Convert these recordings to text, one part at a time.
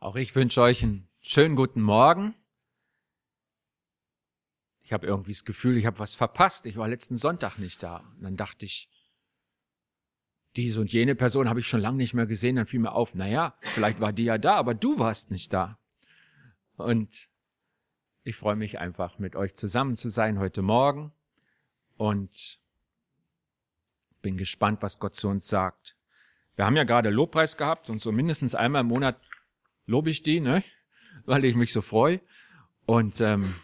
Auch ich wünsche euch einen schönen guten Morgen. Ich habe irgendwie das Gefühl, ich habe was verpasst. Ich war letzten Sonntag nicht da. Und dann dachte ich, diese und jene Person habe ich schon lange nicht mehr gesehen. Dann fiel mir auf, naja, vielleicht war die ja da, aber du warst nicht da. Und ich freue mich einfach, mit euch zusammen zu sein heute Morgen. Und bin gespannt, was Gott zu uns sagt. Wir haben ja gerade Lobpreis gehabt und so mindestens einmal im Monat lobe ich die, ne? weil ich mich so freue. Und ähm,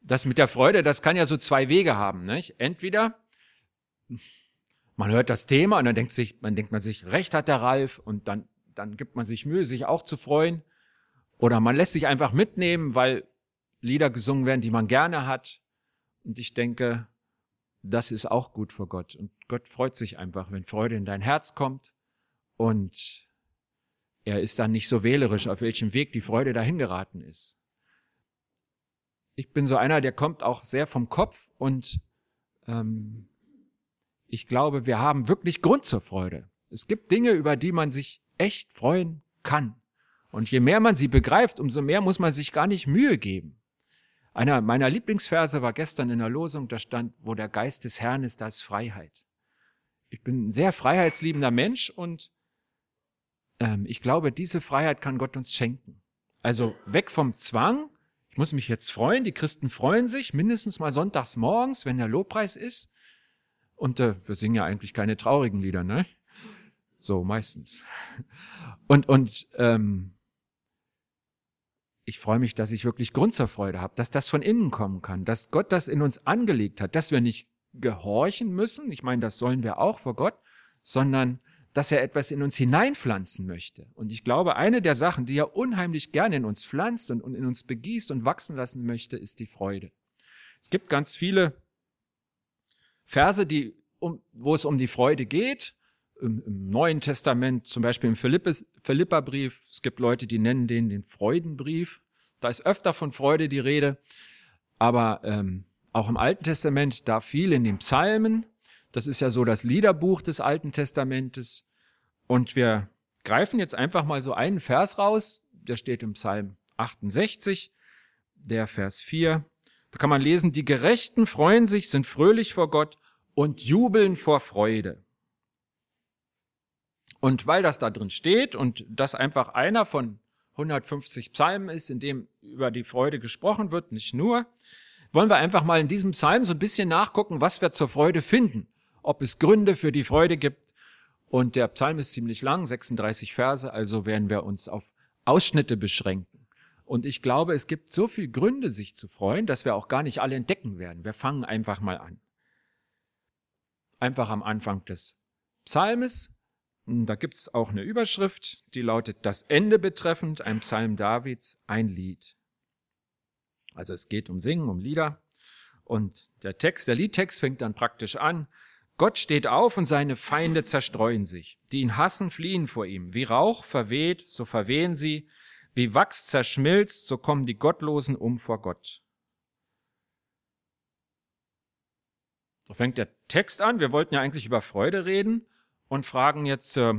das mit der Freude, das kann ja so zwei Wege haben. Nicht? Entweder man hört das Thema und dann denkt, sich, man denkt man sich, recht hat der Ralf und dann, dann gibt man sich Mühe, sich auch zu freuen. Oder man lässt sich einfach mitnehmen, weil Lieder gesungen werden, die man gerne hat. Und ich denke, das ist auch gut für Gott. Und Gott freut sich einfach, wenn Freude in dein Herz kommt und er ist dann nicht so wählerisch, auf welchem Weg die Freude dahin geraten ist. Ich bin so einer, der kommt auch sehr vom Kopf und ähm, ich glaube, wir haben wirklich Grund zur Freude. Es gibt Dinge, über die man sich echt freuen kann. Und je mehr man sie begreift, umso mehr muss man sich gar nicht Mühe geben. Einer meiner Lieblingsverse war gestern in der Losung, da stand, wo der Geist des Herrn ist, da ist Freiheit. Ich bin ein sehr freiheitsliebender Mensch und ähm, ich glaube, diese Freiheit kann Gott uns schenken. Also weg vom Zwang. Ich muss mich jetzt freuen. Die Christen freuen sich mindestens mal sonntags morgens, wenn der Lobpreis ist. Und äh, wir singen ja eigentlich keine traurigen Lieder, ne? So meistens. Und und ähm, ich freue mich, dass ich wirklich Grund zur Freude habe, dass das von innen kommen kann, dass Gott das in uns angelegt hat, dass wir nicht gehorchen müssen. Ich meine, das sollen wir auch vor Gott, sondern dass er etwas in uns hineinpflanzen möchte. Und ich glaube, eine der Sachen, die er unheimlich gerne in uns pflanzt und in uns begießt und wachsen lassen möchte, ist die Freude. Es gibt ganz viele Verse, die, um, wo es um die Freude geht. Im, Im, Neuen Testament, zum Beispiel im Philippes, Philipperbrief. Es gibt Leute, die nennen den den Freudenbrief. Da ist öfter von Freude die Rede. Aber ähm, auch im Alten Testament, da viel in den Psalmen. Das ist ja so das Liederbuch des Alten Testamentes. Und wir greifen jetzt einfach mal so einen Vers raus, der steht im Psalm 68, der Vers 4. Da kann man lesen, die Gerechten freuen sich, sind fröhlich vor Gott und jubeln vor Freude. Und weil das da drin steht und das einfach einer von 150 Psalmen ist, in dem über die Freude gesprochen wird, nicht nur, wollen wir einfach mal in diesem Psalm so ein bisschen nachgucken, was wir zur Freude finden, ob es Gründe für die Freude gibt und der Psalm ist ziemlich lang, 36 Verse, also werden wir uns auf Ausschnitte beschränken. Und ich glaube, es gibt so viele Gründe, sich zu freuen, dass wir auch gar nicht alle entdecken werden. Wir fangen einfach mal an. Einfach am Anfang des Psalmes. Da gibt es auch eine Überschrift, die lautet Das Ende betreffend, ein Psalm Davids, ein Lied. Also es geht um Singen, um Lieder. Und der Text, der Liedtext fängt dann praktisch an. Gott steht auf und seine Feinde zerstreuen sich. Die ihn hassen, fliehen vor ihm. Wie Rauch verweht, so verwehen sie. Wie Wachs zerschmilzt, so kommen die Gottlosen um vor Gott. So fängt der Text an. Wir wollten ja eigentlich über Freude reden und fragen jetzt, äh,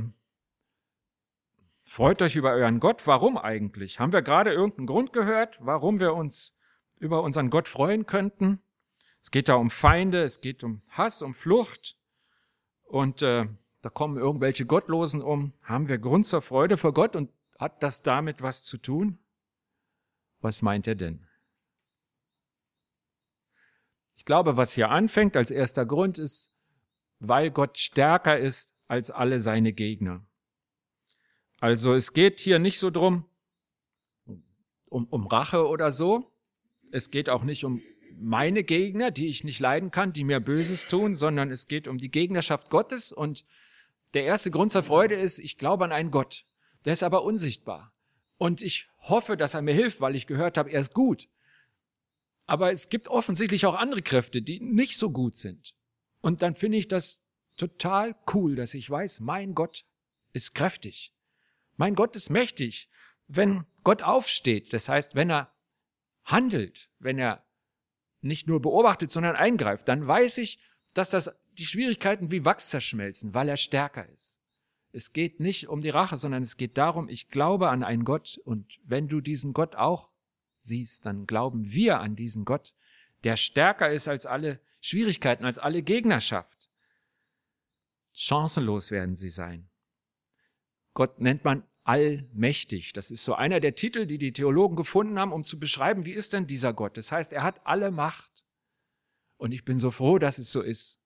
freut euch über euren Gott. Warum eigentlich? Haben wir gerade irgendeinen Grund gehört, warum wir uns über unseren Gott freuen könnten? Es geht da um Feinde, es geht um Hass, um Flucht. Und äh, da kommen irgendwelche Gottlosen um. Haben wir Grund zur Freude vor Gott und hat das damit was zu tun? Was meint er denn? Ich glaube, was hier anfängt als erster Grund ist, weil Gott stärker ist als alle seine Gegner. Also es geht hier nicht so drum, um, um Rache oder so. Es geht auch nicht um meine Gegner, die ich nicht leiden kann, die mir Böses tun, sondern es geht um die Gegnerschaft Gottes. Und der erste Grund zur Freude ist, ich glaube an einen Gott. Der ist aber unsichtbar. Und ich hoffe, dass er mir hilft, weil ich gehört habe, er ist gut. Aber es gibt offensichtlich auch andere Kräfte, die nicht so gut sind. Und dann finde ich das total cool, dass ich weiß, mein Gott ist kräftig. Mein Gott ist mächtig. Wenn Gott aufsteht, das heißt, wenn er handelt, wenn er nicht nur beobachtet, sondern eingreift, dann weiß ich, dass das die Schwierigkeiten wie Wachs zerschmelzen, weil er stärker ist. Es geht nicht um die Rache, sondern es geht darum, ich glaube an einen Gott und wenn du diesen Gott auch siehst, dann glauben wir an diesen Gott, der stärker ist als alle Schwierigkeiten, als alle Gegnerschaft. Chancenlos werden sie sein. Gott nennt man allmächtig. Das ist so einer der Titel, die die Theologen gefunden haben, um zu beschreiben, wie ist denn dieser Gott. Das heißt, er hat alle Macht. Und ich bin so froh, dass es so ist,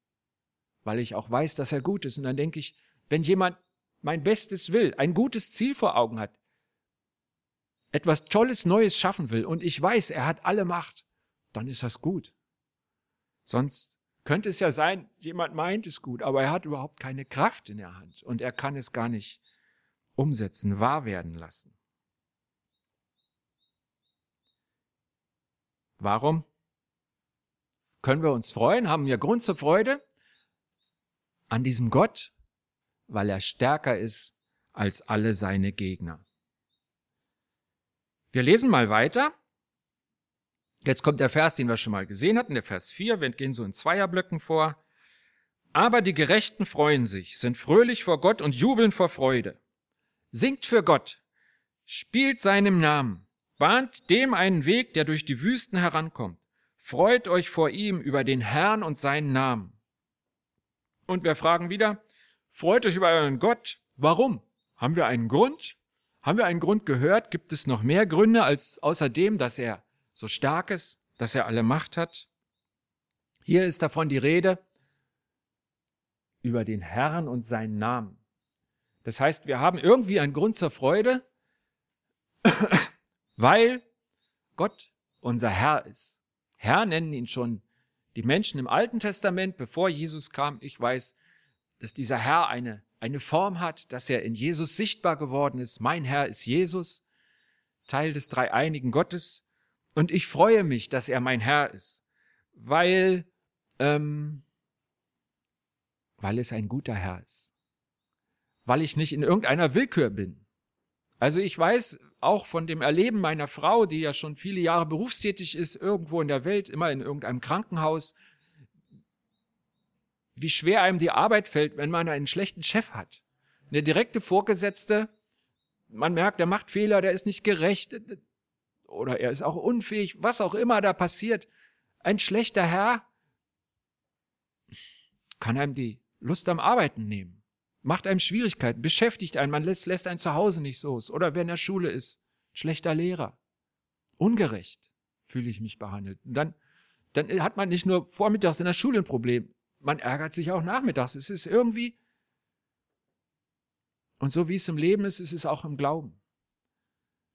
weil ich auch weiß, dass er gut ist. Und dann denke ich, wenn jemand mein Bestes will, ein gutes Ziel vor Augen hat, etwas Tolles Neues schaffen will und ich weiß, er hat alle Macht, dann ist das gut. Sonst könnte es ja sein, jemand meint es gut, aber er hat überhaupt keine Kraft in der Hand und er kann es gar nicht umsetzen, wahr werden lassen. Warum können wir uns freuen, haben wir Grund zur Freude an diesem Gott, weil er stärker ist als alle seine Gegner. Wir lesen mal weiter. Jetzt kommt der Vers, den wir schon mal gesehen hatten, der Vers 4. Wir gehen so in Zweierblöcken vor. Aber die Gerechten freuen sich, sind fröhlich vor Gott und jubeln vor Freude. Singt für Gott, spielt seinem Namen, bahnt dem einen Weg, der durch die Wüsten herankommt. Freut euch vor ihm über den Herrn und seinen Namen. Und wir fragen wieder, freut euch über euren Gott. Warum? Haben wir einen Grund? Haben wir einen Grund gehört? Gibt es noch mehr Gründe als außerdem, dass er so stark ist, dass er alle Macht hat? Hier ist davon die Rede über den Herrn und seinen Namen. Das heißt, wir haben irgendwie einen Grund zur Freude, weil Gott unser Herr ist. Herr nennen ihn schon die Menschen im Alten Testament, bevor Jesus kam. Ich weiß, dass dieser Herr eine, eine Form hat, dass er in Jesus sichtbar geworden ist. Mein Herr ist Jesus, Teil des dreieinigen Gottes. Und ich freue mich, dass er mein Herr ist, weil, ähm, weil es ein guter Herr ist weil ich nicht in irgendeiner Willkür bin. Also ich weiß auch von dem Erleben meiner Frau, die ja schon viele Jahre berufstätig ist, irgendwo in der Welt, immer in irgendeinem Krankenhaus, wie schwer einem die Arbeit fällt, wenn man einen schlechten Chef hat. Eine direkte Vorgesetzte, man merkt, der macht Fehler, der ist nicht gerecht oder er ist auch unfähig, was auch immer da passiert. Ein schlechter Herr kann einem die Lust am Arbeiten nehmen macht einem Schwierigkeiten, beschäftigt einen, man lässt, lässt einen zu Hause nicht so. Oder wer in der Schule ist, schlechter Lehrer. Ungerecht fühle ich mich behandelt. Und dann, dann hat man nicht nur vormittags in der Schule ein Problem, man ärgert sich auch nachmittags. Es ist irgendwie, und so wie es im Leben ist, ist es auch im Glauben.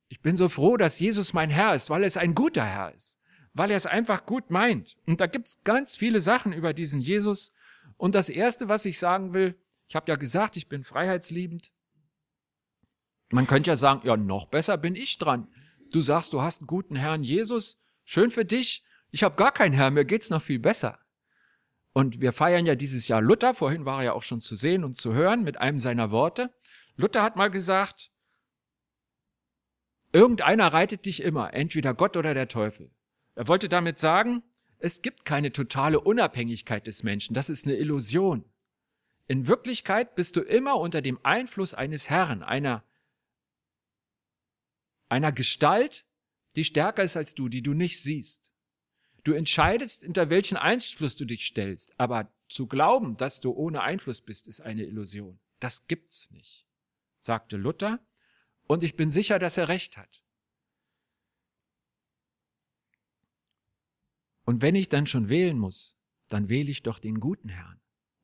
Ich bin so froh, dass Jesus mein Herr ist, weil es ein guter Herr ist, weil er es einfach gut meint. Und da gibt es ganz viele Sachen über diesen Jesus. Und das Erste, was ich sagen will, ich habe ja gesagt, ich bin freiheitsliebend. Man könnte ja sagen, ja, noch besser bin ich dran. Du sagst, du hast einen guten Herrn Jesus. Schön für dich. Ich habe gar keinen Herrn, mir geht's noch viel besser. Und wir feiern ja dieses Jahr Luther. Vorhin war er ja auch schon zu sehen und zu hören mit einem seiner Worte. Luther hat mal gesagt, irgendeiner reitet dich immer, entweder Gott oder der Teufel. Er wollte damit sagen, es gibt keine totale Unabhängigkeit des Menschen. Das ist eine Illusion. In Wirklichkeit bist du immer unter dem Einfluss eines Herrn, einer, einer Gestalt, die stärker ist als du, die du nicht siehst. Du entscheidest, unter welchen Einfluss du dich stellst, aber zu glauben, dass du ohne Einfluss bist, ist eine Illusion. Das gibt's nicht, sagte Luther, und ich bin sicher, dass er recht hat. Und wenn ich dann schon wählen muss, dann wähle ich doch den guten Herrn.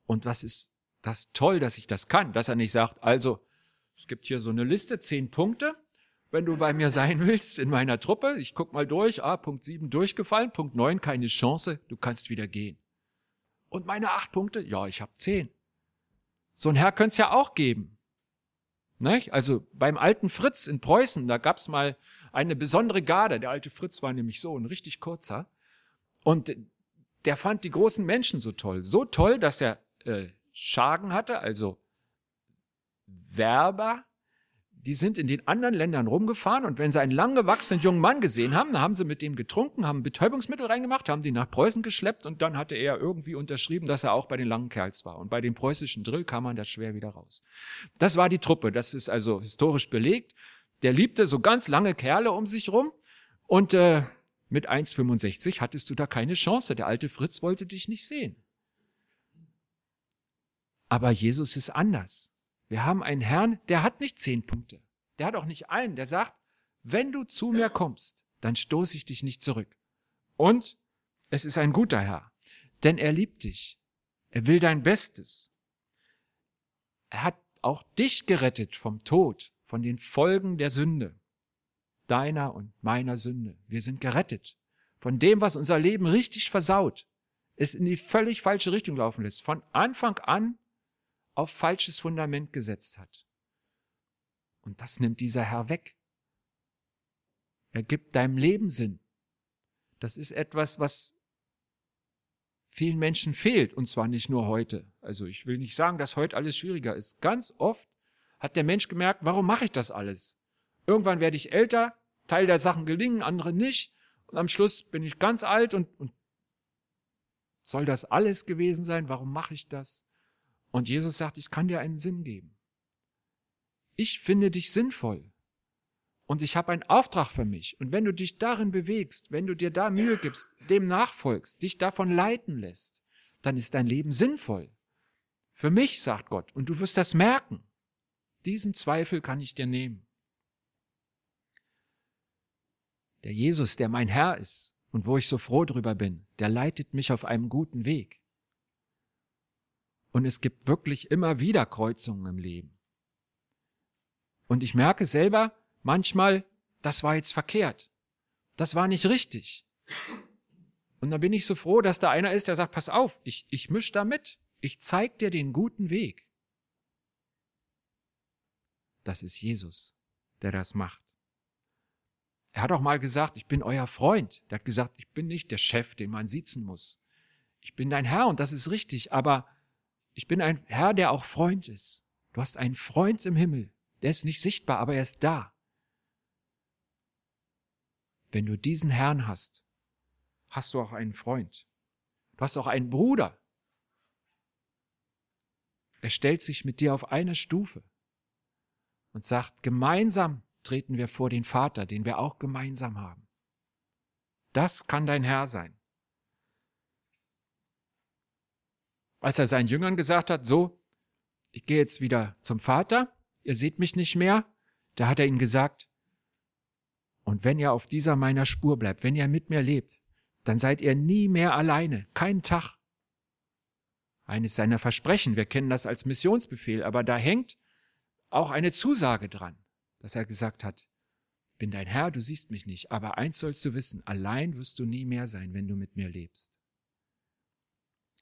Und was ist das ist toll, dass ich das kann, dass er nicht sagt, also, es gibt hier so eine Liste, zehn Punkte, wenn du bei mir sein willst in meiner Truppe. Ich guck mal durch, ah, Punkt sieben durchgefallen, Punkt neun keine Chance, du kannst wieder gehen. Und meine acht Punkte, ja, ich habe zehn. So ein Herr könnte es ja auch geben. Nicht? Also beim alten Fritz in Preußen, da gab's mal eine besondere Garde. Der alte Fritz war nämlich so ein richtig kurzer. Und der fand die großen Menschen so toll. So toll, dass er äh, Schagen hatte, also Werber, die sind in den anderen Ländern rumgefahren und wenn sie einen lang gewachsenen jungen Mann gesehen haben, dann haben sie mit dem getrunken, haben Betäubungsmittel reingemacht, haben die nach Preußen geschleppt und dann hatte er irgendwie unterschrieben, dass er auch bei den langen Kerls war. Und bei dem preußischen Drill kam man das schwer wieder raus. Das war die Truppe, das ist also historisch belegt. Der liebte so ganz lange Kerle um sich rum und äh, mit 1,65 hattest du da keine Chance. Der alte Fritz wollte dich nicht sehen. Aber Jesus ist anders. Wir haben einen Herrn, der hat nicht zehn Punkte. Der hat auch nicht einen. Der sagt, wenn du zu mir kommst, dann stoße ich dich nicht zurück. Und es ist ein guter Herr, denn er liebt dich. Er will dein Bestes. Er hat auch dich gerettet vom Tod, von den Folgen der Sünde, deiner und meiner Sünde. Wir sind gerettet von dem, was unser Leben richtig versaut, es in die völlig falsche Richtung laufen lässt. Von Anfang an auf falsches Fundament gesetzt hat. Und das nimmt dieser Herr weg. Er gibt deinem Leben Sinn. Das ist etwas, was vielen Menschen fehlt, und zwar nicht nur heute. Also ich will nicht sagen, dass heute alles schwieriger ist. Ganz oft hat der Mensch gemerkt, warum mache ich das alles? Irgendwann werde ich älter, Teil der Sachen gelingen, andere nicht, und am Schluss bin ich ganz alt und, und soll das alles gewesen sein? Warum mache ich das? Und Jesus sagt, ich kann dir einen Sinn geben. Ich finde dich sinnvoll. Und ich habe einen Auftrag für mich. Und wenn du dich darin bewegst, wenn du dir da Mühe gibst, dem nachfolgst, dich davon leiten lässt, dann ist dein Leben sinnvoll. Für mich, sagt Gott, und du wirst das merken. Diesen Zweifel kann ich dir nehmen. Der Jesus, der mein Herr ist und wo ich so froh drüber bin, der leitet mich auf einem guten Weg. Und es gibt wirklich immer wieder Kreuzungen im Leben. Und ich merke selber manchmal, das war jetzt verkehrt. Das war nicht richtig. Und dann bin ich so froh, dass da einer ist, der sagt, pass auf, ich, ich misch da mit. Ich zeig dir den guten Weg. Das ist Jesus, der das macht. Er hat auch mal gesagt, ich bin euer Freund. Er hat gesagt, ich bin nicht der Chef, den man sitzen muss. Ich bin dein Herr und das ist richtig, aber ich bin ein Herr, der auch Freund ist. Du hast einen Freund im Himmel. Der ist nicht sichtbar, aber er ist da. Wenn du diesen Herrn hast, hast du auch einen Freund. Du hast auch einen Bruder. Er stellt sich mit dir auf eine Stufe und sagt, gemeinsam treten wir vor den Vater, den wir auch gemeinsam haben. Das kann dein Herr sein. Als er seinen Jüngern gesagt hat, so, ich gehe jetzt wieder zum Vater, ihr seht mich nicht mehr, da hat er ihnen gesagt, und wenn ihr auf dieser meiner Spur bleibt, wenn ihr mit mir lebt, dann seid ihr nie mehr alleine, keinen Tag. Eines seiner Versprechen, wir kennen das als Missionsbefehl, aber da hängt auch eine Zusage dran, dass er gesagt hat, bin dein Herr, du siehst mich nicht, aber eins sollst du wissen, allein wirst du nie mehr sein, wenn du mit mir lebst.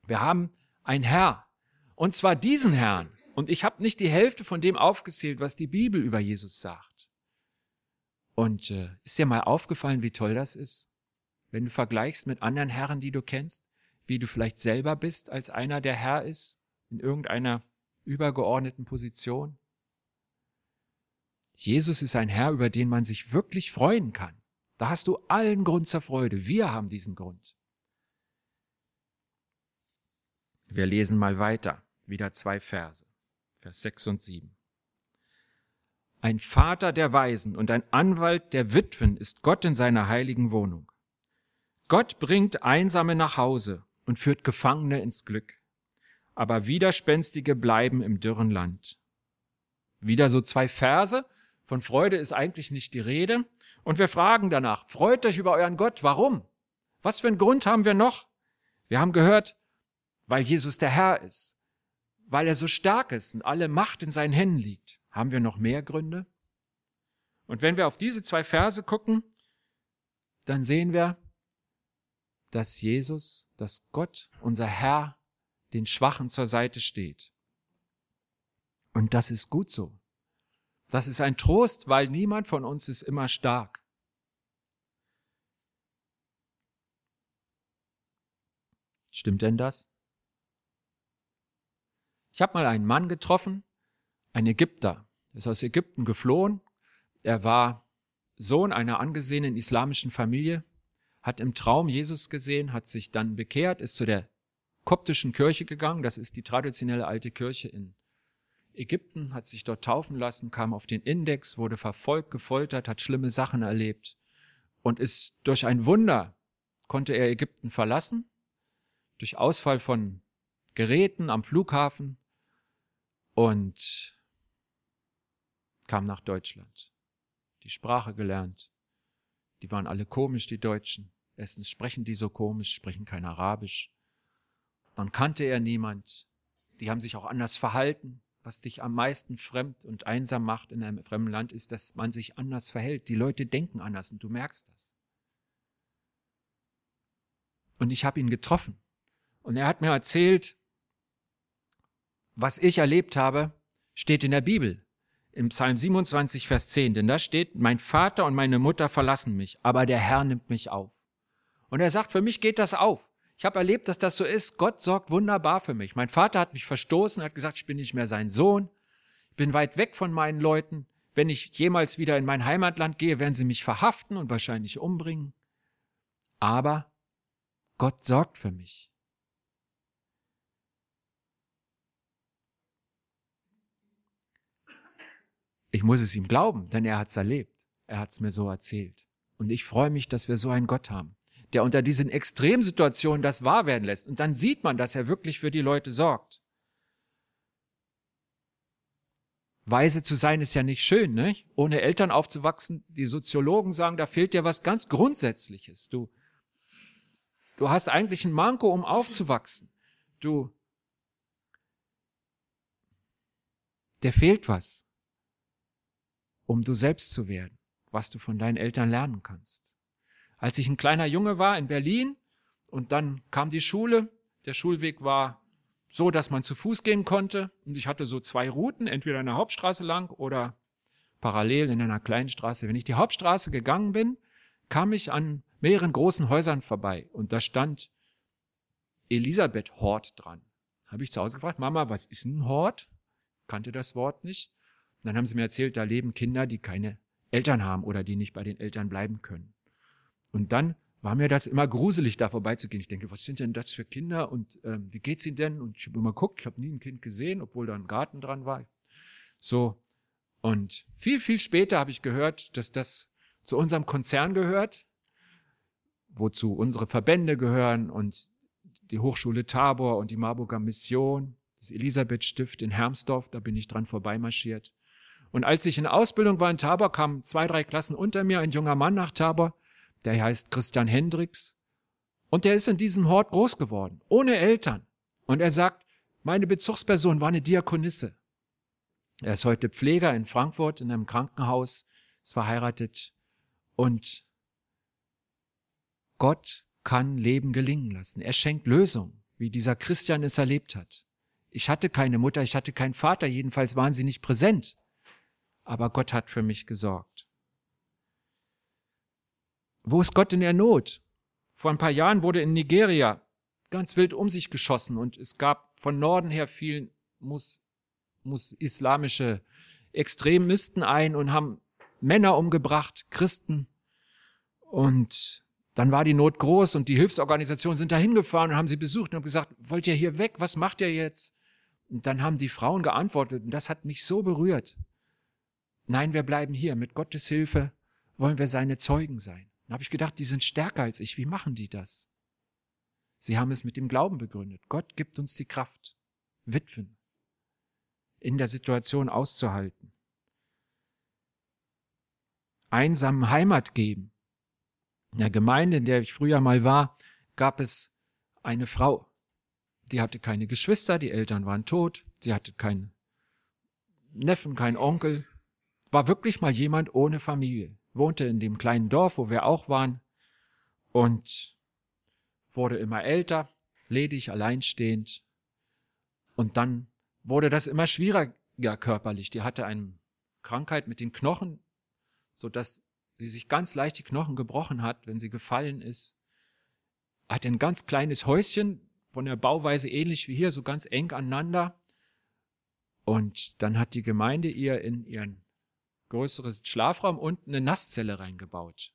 Wir haben ein Herr. Und zwar diesen Herrn. Und ich habe nicht die Hälfte von dem aufgezählt, was die Bibel über Jesus sagt. Und äh, ist dir mal aufgefallen, wie toll das ist, wenn du vergleichst mit anderen Herren, die du kennst, wie du vielleicht selber bist, als einer, der Herr ist, in irgendeiner übergeordneten Position? Jesus ist ein Herr, über den man sich wirklich freuen kann. Da hast du allen Grund zur Freude. Wir haben diesen Grund. Wir lesen mal weiter, wieder zwei Verse, Vers 6 und 7. Ein Vater der Weisen und ein Anwalt der Witwen ist Gott in seiner heiligen Wohnung. Gott bringt Einsame nach Hause und führt Gefangene ins Glück. Aber Widerspenstige bleiben im dürren Land. Wieder so zwei Verse. Von Freude ist eigentlich nicht die Rede. Und wir fragen danach, freut euch über euren Gott. Warum? Was für einen Grund haben wir noch? Wir haben gehört, weil Jesus der Herr ist, weil er so stark ist und alle Macht in seinen Händen liegt. Haben wir noch mehr Gründe? Und wenn wir auf diese zwei Verse gucken, dann sehen wir, dass Jesus, dass Gott, unser Herr, den Schwachen zur Seite steht. Und das ist gut so. Das ist ein Trost, weil niemand von uns ist immer stark. Stimmt denn das? Ich habe mal einen Mann getroffen, ein Ägypter, ist aus Ägypten geflohen. Er war Sohn einer angesehenen islamischen Familie, hat im Traum Jesus gesehen, hat sich dann bekehrt, ist zu der koptischen Kirche gegangen. Das ist die traditionelle alte Kirche in Ägypten, hat sich dort taufen lassen, kam auf den Index, wurde verfolgt, gefoltert, hat schlimme Sachen erlebt und ist durch ein Wunder konnte er Ägypten verlassen, durch Ausfall von Geräten am Flughafen und kam nach Deutschland. Die Sprache gelernt. Die waren alle komisch, die Deutschen. Erstens sprechen die so komisch, sprechen kein Arabisch. Dann kannte er niemand. Die haben sich auch anders verhalten. Was dich am meisten fremd und einsam macht in einem fremden Land, ist, dass man sich anders verhält. Die Leute denken anders und du merkst das. Und ich habe ihn getroffen. Und er hat mir erzählt, was ich erlebt habe, steht in der Bibel. Im Psalm 27, Vers 10. Denn da steht, mein Vater und meine Mutter verlassen mich, aber der Herr nimmt mich auf. Und er sagt, für mich geht das auf. Ich habe erlebt, dass das so ist. Gott sorgt wunderbar für mich. Mein Vater hat mich verstoßen, hat gesagt, ich bin nicht mehr sein Sohn. Ich bin weit weg von meinen Leuten. Wenn ich jemals wieder in mein Heimatland gehe, werden sie mich verhaften und wahrscheinlich umbringen. Aber Gott sorgt für mich. Ich muss es ihm glauben, denn er hat es erlebt. Er hat es mir so erzählt. Und ich freue mich, dass wir so einen Gott haben, der unter diesen Extremsituationen das wahr werden lässt. Und dann sieht man, dass er wirklich für die Leute sorgt. Weise zu sein ist ja nicht schön, ne? Ohne Eltern aufzuwachsen, die Soziologen sagen, da fehlt dir was ganz Grundsätzliches. Du, du hast eigentlich ein Manko, um aufzuwachsen. Du, der fehlt was um du selbst zu werden, was du von deinen Eltern lernen kannst. Als ich ein kleiner Junge war in Berlin und dann kam die Schule, der Schulweg war so, dass man zu Fuß gehen konnte und ich hatte so zwei Routen, entweder in der Hauptstraße lang oder parallel in einer kleinen Straße. Wenn ich die Hauptstraße gegangen bin, kam ich an mehreren großen Häusern vorbei und da stand Elisabeth Hort dran. Habe ich zu Hause gefragt, Mama, was ist ein Hort? Kannte das Wort nicht. Und dann haben sie mir erzählt, da leben Kinder, die keine Eltern haben oder die nicht bei den Eltern bleiben können. Und dann war mir das immer gruselig, da vorbeizugehen. Ich denke, was sind denn das für Kinder und ähm, wie geht's ihnen denn? Und ich habe immer geguckt, ich habe nie ein Kind gesehen, obwohl da ein Garten dran war. So. Und viel, viel später habe ich gehört, dass das zu unserem Konzern gehört, wozu unsere Verbände gehören und die Hochschule Tabor und die Marburger Mission, das Elisabeth Stift in Hermsdorf, da bin ich dran vorbeimarschiert. Und als ich in Ausbildung war in Tabor, kamen zwei, drei Klassen unter mir ein junger Mann nach Tabor, der heißt Christian Hendricks. Und der ist in diesem Hort groß geworden, ohne Eltern. Und er sagt, meine Bezugsperson war eine Diakonisse. Er ist heute Pfleger in Frankfurt in einem Krankenhaus, ist verheiratet und Gott kann Leben gelingen lassen. Er schenkt Lösung, wie dieser Christian es erlebt hat. Ich hatte keine Mutter, ich hatte keinen Vater, jedenfalls waren sie nicht präsent aber Gott hat für mich gesorgt. Wo ist Gott in der Not? Vor ein paar Jahren wurde in Nigeria ganz wild um sich geschossen und es gab von Norden her vielen muss, muss islamische Extremisten ein und haben Männer umgebracht, Christen. Und dann war die Not groß und die Hilfsorganisationen sind da hingefahren und haben sie besucht und haben gesagt, wollt ihr hier weg? Was macht ihr jetzt? Und dann haben die Frauen geantwortet und das hat mich so berührt. Nein, wir bleiben hier. Mit Gottes Hilfe wollen wir seine Zeugen sein. Dann habe ich gedacht, die sind stärker als ich. Wie machen die das? Sie haben es mit dem Glauben begründet. Gott gibt uns die Kraft, Witwen in der Situation auszuhalten. Einsamen Heimat geben. In der Gemeinde, in der ich früher mal war, gab es eine Frau. Die hatte keine Geschwister, die Eltern waren tot, sie hatte keinen Neffen, keinen Onkel, war wirklich mal jemand ohne Familie, wohnte in dem kleinen Dorf, wo wir auch waren und wurde immer älter, ledig, alleinstehend. Und dann wurde das immer schwieriger körperlich. Die hatte eine Krankheit mit den Knochen, so dass sie sich ganz leicht die Knochen gebrochen hat, wenn sie gefallen ist. Hatte ein ganz kleines Häuschen, von der Bauweise ähnlich wie hier, so ganz eng aneinander. Und dann hat die Gemeinde ihr in ihren größeren Schlafraum unten eine Nasszelle reingebaut.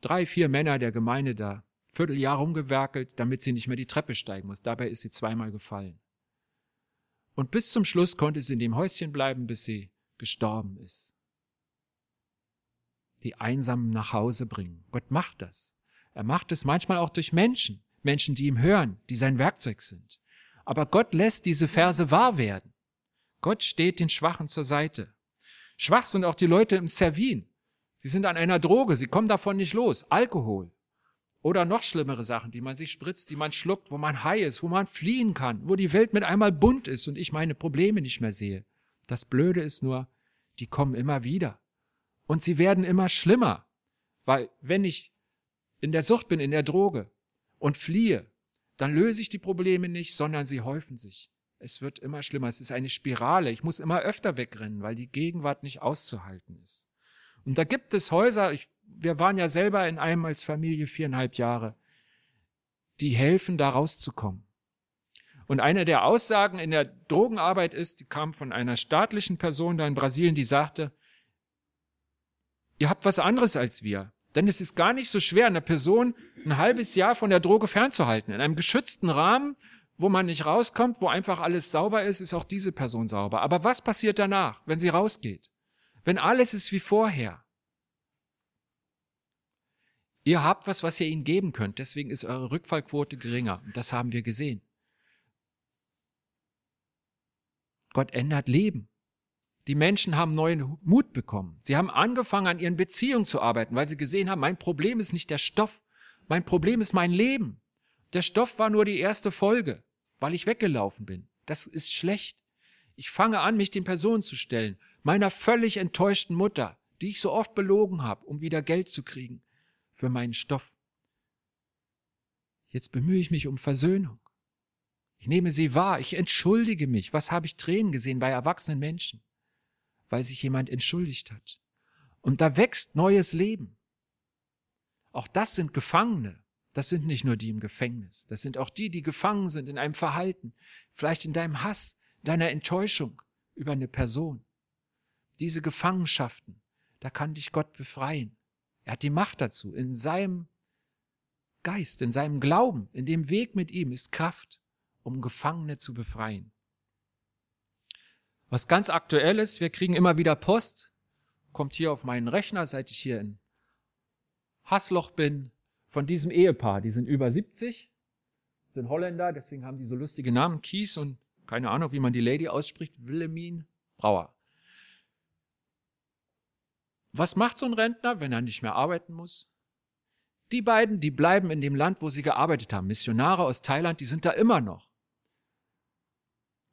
Drei, vier Männer der Gemeinde da Vierteljahr rumgewerkelt, damit sie nicht mehr die Treppe steigen muss. Dabei ist sie zweimal gefallen. Und bis zum Schluss konnte sie in dem Häuschen bleiben, bis sie gestorben ist. Die Einsamen nach Hause bringen. Gott macht das. Er macht es manchmal auch durch Menschen. Menschen, die ihm hören, die sein Werkzeug sind. Aber Gott lässt diese Verse wahr werden. Gott steht den Schwachen zur Seite. Schwach sind auch die Leute im Servin. Sie sind an einer Droge, sie kommen davon nicht los. Alkohol. Oder noch schlimmere Sachen, die man sich spritzt, die man schluckt, wo man high ist, wo man fliehen kann, wo die Welt mit einmal bunt ist und ich meine Probleme nicht mehr sehe. Das Blöde ist nur, die kommen immer wieder. Und sie werden immer schlimmer. Weil wenn ich in der Sucht bin, in der Droge und fliehe, dann löse ich die Probleme nicht, sondern sie häufen sich. Es wird immer schlimmer. Es ist eine Spirale. Ich muss immer öfter wegrennen, weil die Gegenwart nicht auszuhalten ist. Und da gibt es Häuser, ich wir waren ja selber in einem als Familie viereinhalb Jahre, die helfen, da rauszukommen. Und eine der Aussagen in der Drogenarbeit ist, die kam von einer staatlichen Person da in Brasilien, die sagte, ihr habt was anderes als wir. Denn es ist gar nicht so schwer, eine Person ein halbes Jahr von der Droge fernzuhalten. In einem geschützten Rahmen, wo man nicht rauskommt, wo einfach alles sauber ist, ist auch diese Person sauber. Aber was passiert danach, wenn sie rausgeht? Wenn alles ist wie vorher? Ihr habt was, was ihr ihnen geben könnt. Deswegen ist eure Rückfallquote geringer. Und das haben wir gesehen. Gott ändert Leben. Die Menschen haben neuen Mut bekommen. Sie haben angefangen, an ihren Beziehungen zu arbeiten, weil sie gesehen haben, mein Problem ist nicht der Stoff. Mein Problem ist mein Leben. Der Stoff war nur die erste Folge, weil ich weggelaufen bin. Das ist schlecht. Ich fange an, mich den Personen zu stellen. Meiner völlig enttäuschten Mutter, die ich so oft belogen habe, um wieder Geld zu kriegen für meinen Stoff. Jetzt bemühe ich mich um Versöhnung. Ich nehme sie wahr, ich entschuldige mich. Was habe ich Tränen gesehen bei erwachsenen Menschen? Weil sich jemand entschuldigt hat. Und da wächst neues Leben. Auch das sind Gefangene. Das sind nicht nur die im Gefängnis. Das sind auch die, die gefangen sind in einem Verhalten, vielleicht in deinem Hass, deiner Enttäuschung über eine Person. Diese Gefangenschaften, da kann dich Gott befreien. Er hat die Macht dazu. In seinem Geist, in seinem Glauben, in dem Weg mit ihm ist Kraft, um Gefangene zu befreien. Was ganz aktuell ist, wir kriegen immer wieder Post, kommt hier auf meinen Rechner, seit ich hier in Hassloch bin, von diesem Ehepaar. Die sind über 70, sind Holländer, deswegen haben die so lustige Namen. Kies und keine Ahnung, wie man die Lady ausspricht, Wilhelmin Brauer. Was macht so ein Rentner, wenn er nicht mehr arbeiten muss? Die beiden, die bleiben in dem Land, wo sie gearbeitet haben. Missionare aus Thailand, die sind da immer noch.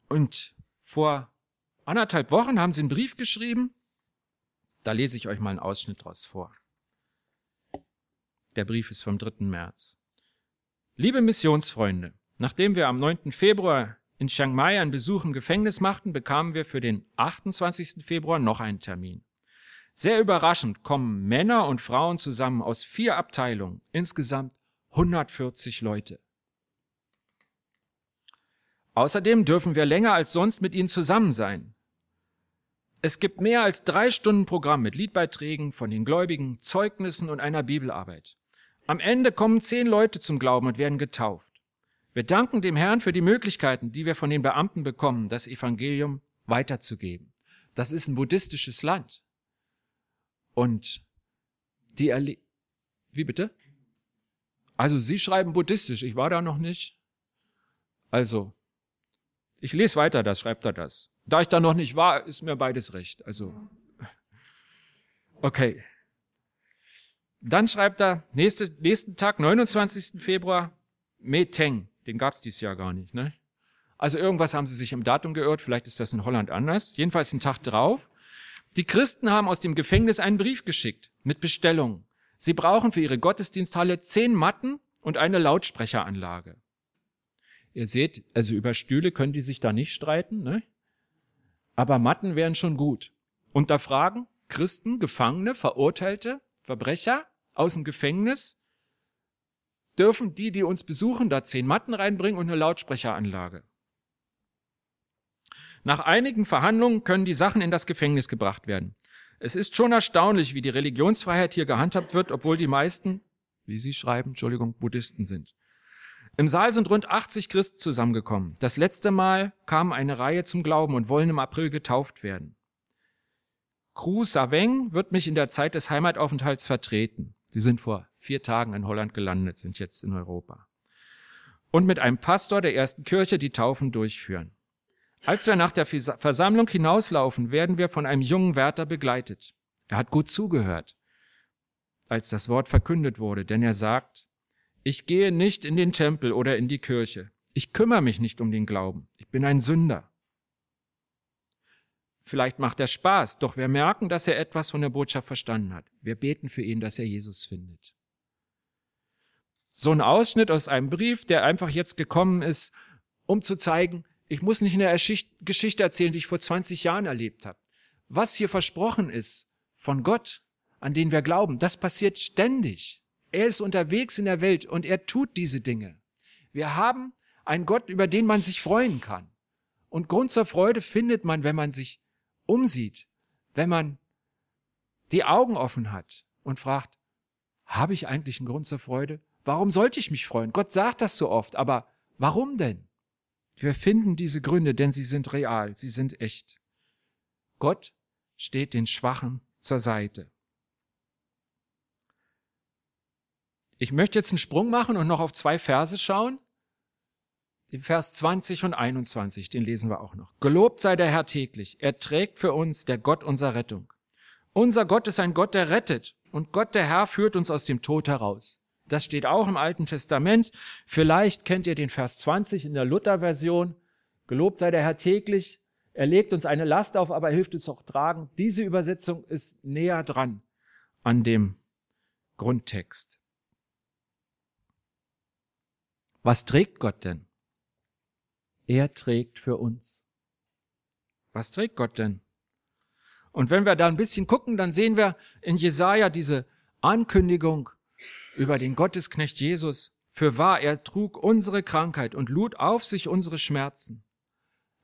Und vor anderthalb Wochen haben sie einen Brief geschrieben. Da lese ich euch mal einen Ausschnitt draus vor. Der Brief ist vom 3. März. Liebe Missionsfreunde, nachdem wir am 9. Februar in Chiang Mai einen Besuch im Gefängnis machten, bekamen wir für den 28. Februar noch einen Termin. Sehr überraschend kommen Männer und Frauen zusammen aus vier Abteilungen, insgesamt 140 Leute. Außerdem dürfen wir länger als sonst mit ihnen zusammen sein. Es gibt mehr als drei Stunden Programm mit Liedbeiträgen von den Gläubigen, Zeugnissen und einer Bibelarbeit. Am Ende kommen zehn Leute zum Glauben und werden getauft. Wir danken dem Herrn für die Möglichkeiten, die wir von den Beamten bekommen, das Evangelium weiterzugeben. Das ist ein buddhistisches Land. Und die erle Wie bitte? Also Sie schreiben buddhistisch, ich war da noch nicht. Also, ich lese weiter, das schreibt er das. Da ich da noch nicht war, ist mir beides recht. Also, okay. Dann schreibt er, nächste, nächsten Tag, 29. Februar, Meteng. Den gab's dieses Jahr gar nicht, ne? Also irgendwas haben sie sich im Datum geirrt, vielleicht ist das in Holland anders. Jedenfalls einen Tag drauf. Die Christen haben aus dem Gefängnis einen Brief geschickt mit Bestellungen. Sie brauchen für ihre Gottesdiensthalle zehn Matten und eine Lautsprecheranlage. Ihr seht, also über Stühle können die sich da nicht streiten, ne? aber Matten wären schon gut. Unter Fragen Christen, Gefangene, Verurteilte, Verbrecher aus dem Gefängnis dürfen die, die uns besuchen, da zehn Matten reinbringen und eine Lautsprecheranlage. Nach einigen Verhandlungen können die Sachen in das Gefängnis gebracht werden. Es ist schon erstaunlich, wie die Religionsfreiheit hier gehandhabt wird, obwohl die meisten, wie Sie schreiben, Entschuldigung, Buddhisten sind. Im Saal sind rund 80 Christen zusammengekommen. Das letzte Mal kam eine Reihe zum Glauben und wollen im April getauft werden. Kru Saveng wird mich in der Zeit des Heimataufenthalts vertreten. Sie sind vor vier Tagen in Holland gelandet, sind jetzt in Europa. Und mit einem Pastor der ersten Kirche die Taufen durchführen. Als wir nach der Versammlung hinauslaufen, werden wir von einem jungen Wärter begleitet. Er hat gut zugehört, als das Wort verkündet wurde, denn er sagt, ich gehe nicht in den Tempel oder in die Kirche. Ich kümmere mich nicht um den Glauben. Ich bin ein Sünder. Vielleicht macht er Spaß, doch wir merken, dass er etwas von der Botschaft verstanden hat. Wir beten für ihn, dass er Jesus findet. So ein Ausschnitt aus einem Brief, der einfach jetzt gekommen ist, um zu zeigen, ich muss nicht eine Geschichte erzählen, die ich vor 20 Jahren erlebt habe. Was hier versprochen ist von Gott, an den wir glauben, das passiert ständig. Er ist unterwegs in der Welt und er tut diese Dinge. Wir haben einen Gott, über den man sich freuen kann. Und Grund zur Freude findet man, wenn man sich umsieht, wenn man die Augen offen hat und fragt, habe ich eigentlich einen Grund zur Freude? Warum sollte ich mich freuen? Gott sagt das so oft, aber warum denn? Wir finden diese Gründe, denn sie sind real, sie sind echt. Gott steht den Schwachen zur Seite. Ich möchte jetzt einen Sprung machen und noch auf zwei Verse schauen. Vers 20 und 21, den lesen wir auch noch. Gelobt sei der Herr täglich. Er trägt für uns der Gott unserer Rettung. Unser Gott ist ein Gott, der rettet. Und Gott, der Herr, führt uns aus dem Tod heraus. Das steht auch im Alten Testament. Vielleicht kennt ihr den Vers 20 in der Luther-Version. Gelobt sei der Herr täglich. Er legt uns eine Last auf, aber er hilft uns auch tragen. Diese Übersetzung ist näher dran an dem Grundtext. Was trägt Gott denn? Er trägt für uns. Was trägt Gott denn? Und wenn wir da ein bisschen gucken, dann sehen wir in Jesaja diese Ankündigung, über den Gottesknecht Jesus. Für wahr, er trug unsere Krankheit und lud auf sich unsere Schmerzen.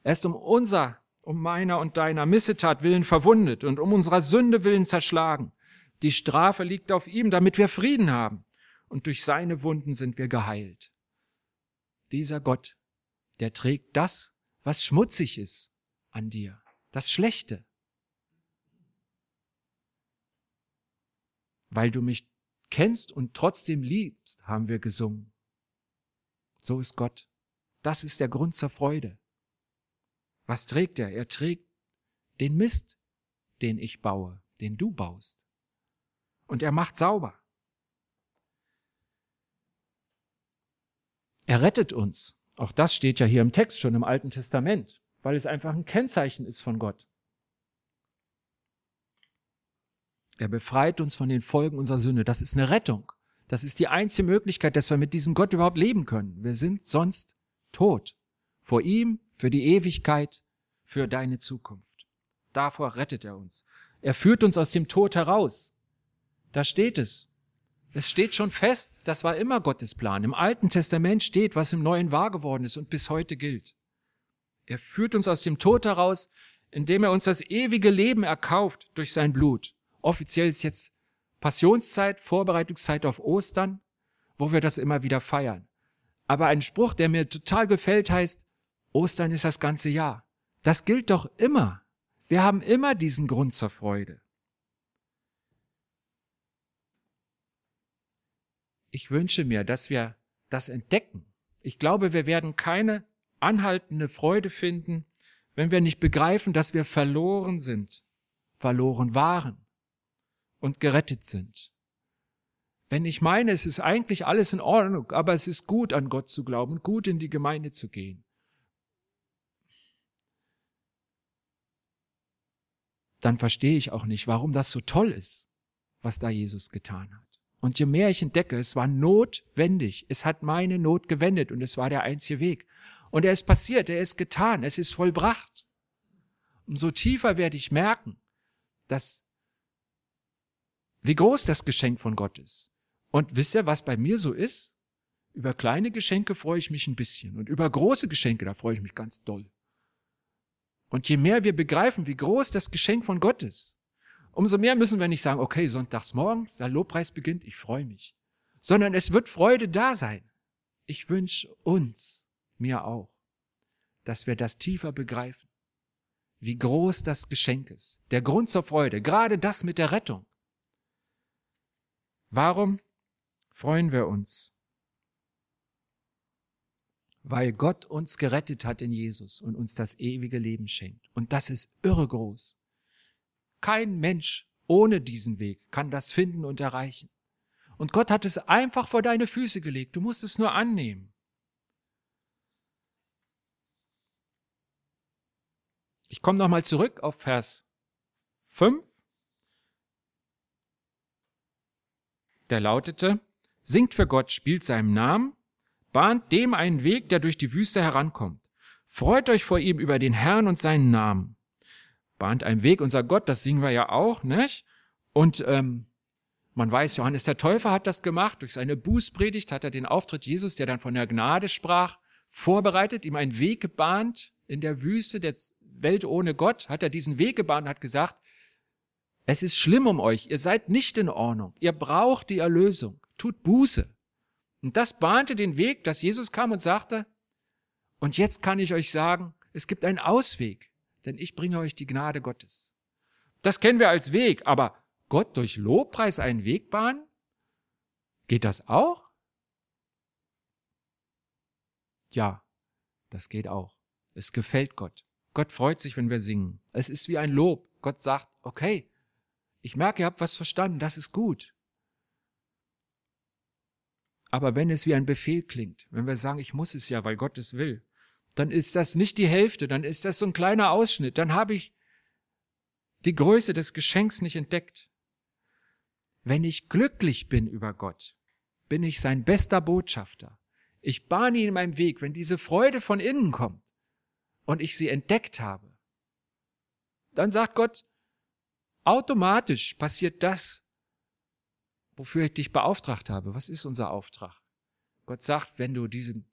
Er ist um unser, um meiner und deiner Missetat willen verwundet und um unserer Sünde willen zerschlagen. Die Strafe liegt auf ihm, damit wir Frieden haben. Und durch seine Wunden sind wir geheilt. Dieser Gott, der trägt das, was schmutzig ist an dir, das Schlechte. Weil du mich kennst und trotzdem liebst, haben wir gesungen. So ist Gott. Das ist der Grund zur Freude. Was trägt er? Er trägt den Mist, den ich baue, den du baust. Und er macht sauber. Er rettet uns. Auch das steht ja hier im Text schon im Alten Testament, weil es einfach ein Kennzeichen ist von Gott. Er befreit uns von den Folgen unserer Sünde. Das ist eine Rettung. Das ist die einzige Möglichkeit, dass wir mit diesem Gott überhaupt leben können. Wir sind sonst tot. Vor ihm, für die Ewigkeit, für deine Zukunft. Davor rettet er uns. Er führt uns aus dem Tod heraus. Da steht es. Es steht schon fest, das war immer Gottes Plan. Im Alten Testament steht, was im Neuen wahr geworden ist und bis heute gilt. Er führt uns aus dem Tod heraus, indem er uns das ewige Leben erkauft durch sein Blut. Offiziell ist jetzt Passionszeit, Vorbereitungszeit auf Ostern, wo wir das immer wieder feiern. Aber ein Spruch, der mir total gefällt, heißt, Ostern ist das ganze Jahr. Das gilt doch immer. Wir haben immer diesen Grund zur Freude. Ich wünsche mir, dass wir das entdecken. Ich glaube, wir werden keine anhaltende Freude finden, wenn wir nicht begreifen, dass wir verloren sind, verloren waren und gerettet sind. Wenn ich meine, es ist eigentlich alles in Ordnung, aber es ist gut, an Gott zu glauben gut in die Gemeinde zu gehen, dann verstehe ich auch nicht, warum das so toll ist, was da Jesus getan hat. Und je mehr ich entdecke, es war notwendig, es hat meine Not gewendet und es war der einzige Weg. Und er ist passiert, er ist getan, es ist vollbracht. Umso tiefer werde ich merken, dass wie groß das Geschenk von Gott ist. Und wisst ihr, was bei mir so ist? Über kleine Geschenke freue ich mich ein bisschen und über große Geschenke, da freue ich mich ganz doll. Und je mehr wir begreifen, wie groß das Geschenk von Gott ist, umso mehr müssen wir nicht sagen, okay, sonntags morgens, der Lobpreis beginnt, ich freue mich, sondern es wird Freude da sein. Ich wünsche uns, mir auch, dass wir das tiefer begreifen, wie groß das Geschenk ist, der Grund zur Freude, gerade das mit der Rettung. Warum freuen wir uns? Weil Gott uns gerettet hat in Jesus und uns das ewige Leben schenkt. Und das ist irre groß. Kein Mensch ohne diesen Weg kann das finden und erreichen. Und Gott hat es einfach vor deine Füße gelegt. Du musst es nur annehmen. Ich komme nochmal zurück auf Vers 5. Der lautete, singt für Gott, spielt seinem Namen, bahnt dem einen Weg, der durch die Wüste herankommt. Freut euch vor ihm über den Herrn und seinen Namen. Bahnt einen Weg, unser Gott, das singen wir ja auch, nicht? Und ähm, man weiß, Johannes der Täufer hat das gemacht. Durch seine Bußpredigt hat er den Auftritt Jesus, der dann von der Gnade sprach, vorbereitet, ihm einen Weg gebahnt in der Wüste der Welt ohne Gott, hat er diesen Weg gebahnt, hat gesagt, es ist schlimm um euch, ihr seid nicht in Ordnung, ihr braucht die Erlösung, tut Buße. Und das bahnte den Weg, dass Jesus kam und sagte, und jetzt kann ich euch sagen, es gibt einen Ausweg, denn ich bringe euch die Gnade Gottes. Das kennen wir als Weg, aber Gott durch Lobpreis einen Weg bahnen? Geht das auch? Ja, das geht auch. Es gefällt Gott. Gott freut sich, wenn wir singen. Es ist wie ein Lob. Gott sagt, okay, ich merke, ihr habt was verstanden, das ist gut. Aber wenn es wie ein Befehl klingt, wenn wir sagen, ich muss es ja, weil Gott es will, dann ist das nicht die Hälfte, dann ist das so ein kleiner Ausschnitt, dann habe ich die Größe des Geschenks nicht entdeckt. Wenn ich glücklich bin über Gott, bin ich sein bester Botschafter. Ich bahne ihn in meinem Weg, wenn diese Freude von innen kommt und ich sie entdeckt habe. Dann sagt Gott, automatisch passiert das, wofür ich dich beauftragt habe. Was ist unser Auftrag? Gott sagt, wenn du diesen,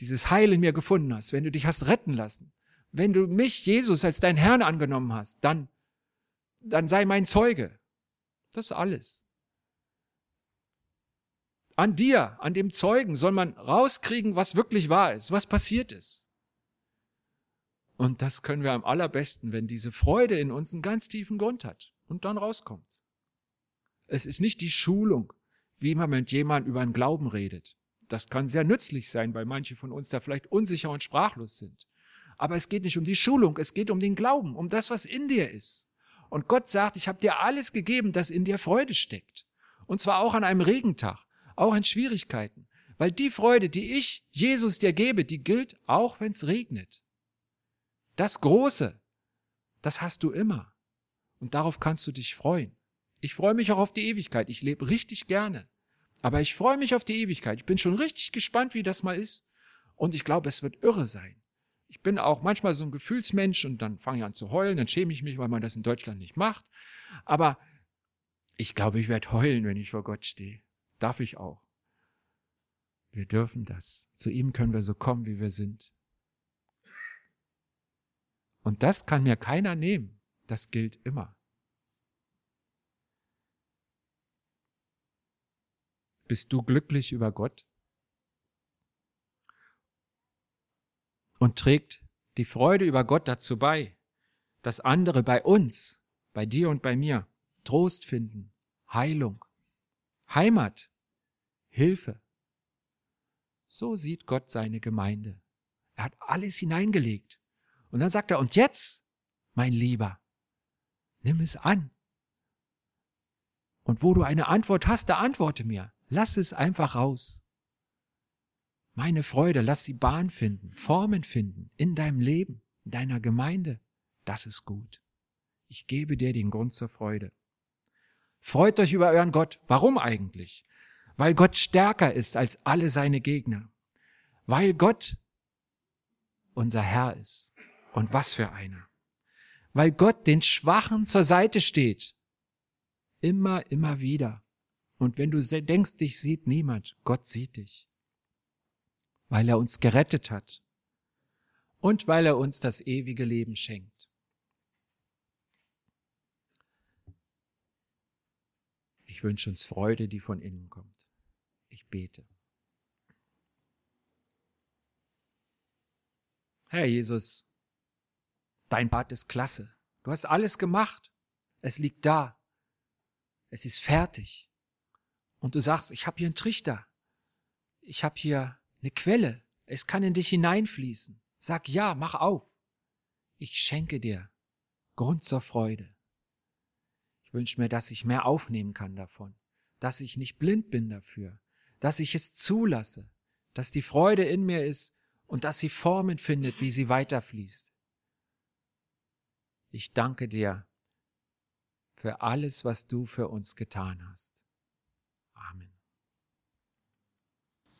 dieses Heil in mir gefunden hast, wenn du dich hast retten lassen, wenn du mich, Jesus, als dein Herrn angenommen hast, dann, dann sei mein Zeuge. Das alles. An dir, an dem Zeugen soll man rauskriegen, was wirklich wahr ist, was passiert ist. Und das können wir am allerbesten, wenn diese Freude in uns einen ganz tiefen Grund hat und dann rauskommt. Es ist nicht die Schulung, wie man mit jemand über den Glauben redet. Das kann sehr nützlich sein, weil manche von uns da vielleicht unsicher und sprachlos sind. Aber es geht nicht um die Schulung, es geht um den Glauben, um das, was in dir ist. Und Gott sagt, ich habe dir alles gegeben, dass in dir Freude steckt. Und zwar auch an einem Regentag, auch in Schwierigkeiten. Weil die Freude, die ich, Jesus, dir gebe, die gilt auch, wenn es regnet. Das Große, das hast du immer. Und darauf kannst du dich freuen. Ich freue mich auch auf die Ewigkeit. Ich lebe richtig gerne. Aber ich freue mich auf die Ewigkeit. Ich bin schon richtig gespannt, wie das mal ist. Und ich glaube, es wird irre sein ich bin auch manchmal so ein Gefühlsmensch und dann fange ich an zu heulen, dann schäme ich mich, weil man das in Deutschland nicht macht. Aber ich glaube, ich werde heulen, wenn ich vor Gott stehe. Darf ich auch. Wir dürfen das. Zu ihm können wir so kommen, wie wir sind. Und das kann mir keiner nehmen. Das gilt immer. Bist du glücklich über Gott? und trägt die Freude über Gott dazu bei, dass andere bei uns, bei dir und bei mir, Trost finden, Heilung, Heimat, Hilfe. So sieht Gott seine Gemeinde. Er hat alles hineingelegt. Und dann sagt er, und jetzt, mein Lieber, nimm es an. Und wo du eine Antwort hast, da antworte mir. Lass es einfach raus. Meine Freude, lass sie Bahn finden, Formen finden in deinem Leben, in deiner Gemeinde. Das ist gut. Ich gebe dir den Grund zur Freude. Freut euch über euren Gott. Warum eigentlich? Weil Gott stärker ist als alle seine Gegner. Weil Gott unser Herr ist. Und was für einer. Weil Gott den Schwachen zur Seite steht. Immer, immer wieder. Und wenn du denkst, dich sieht niemand, Gott sieht dich weil er uns gerettet hat. und weil er uns das ewige Leben schenkt. Ich wünsche uns Freude, die von innen kommt. Ich bete. Herr Jesus, dein Bad ist klasse. Du hast alles gemacht. Es liegt da. Es ist fertig. Und du sagst, ich habe hier einen Trichter. Ich habe hier eine Quelle. Es kann in dich hineinfließen. Sag ja, mach auf. Ich schenke dir Grund zur Freude. Ich wünsche mir, dass ich mehr aufnehmen kann davon, dass ich nicht blind bin dafür, dass ich es zulasse, dass die Freude in mir ist und dass sie Formen findet, wie sie weiterfließt. Ich danke dir für alles, was du für uns getan hast.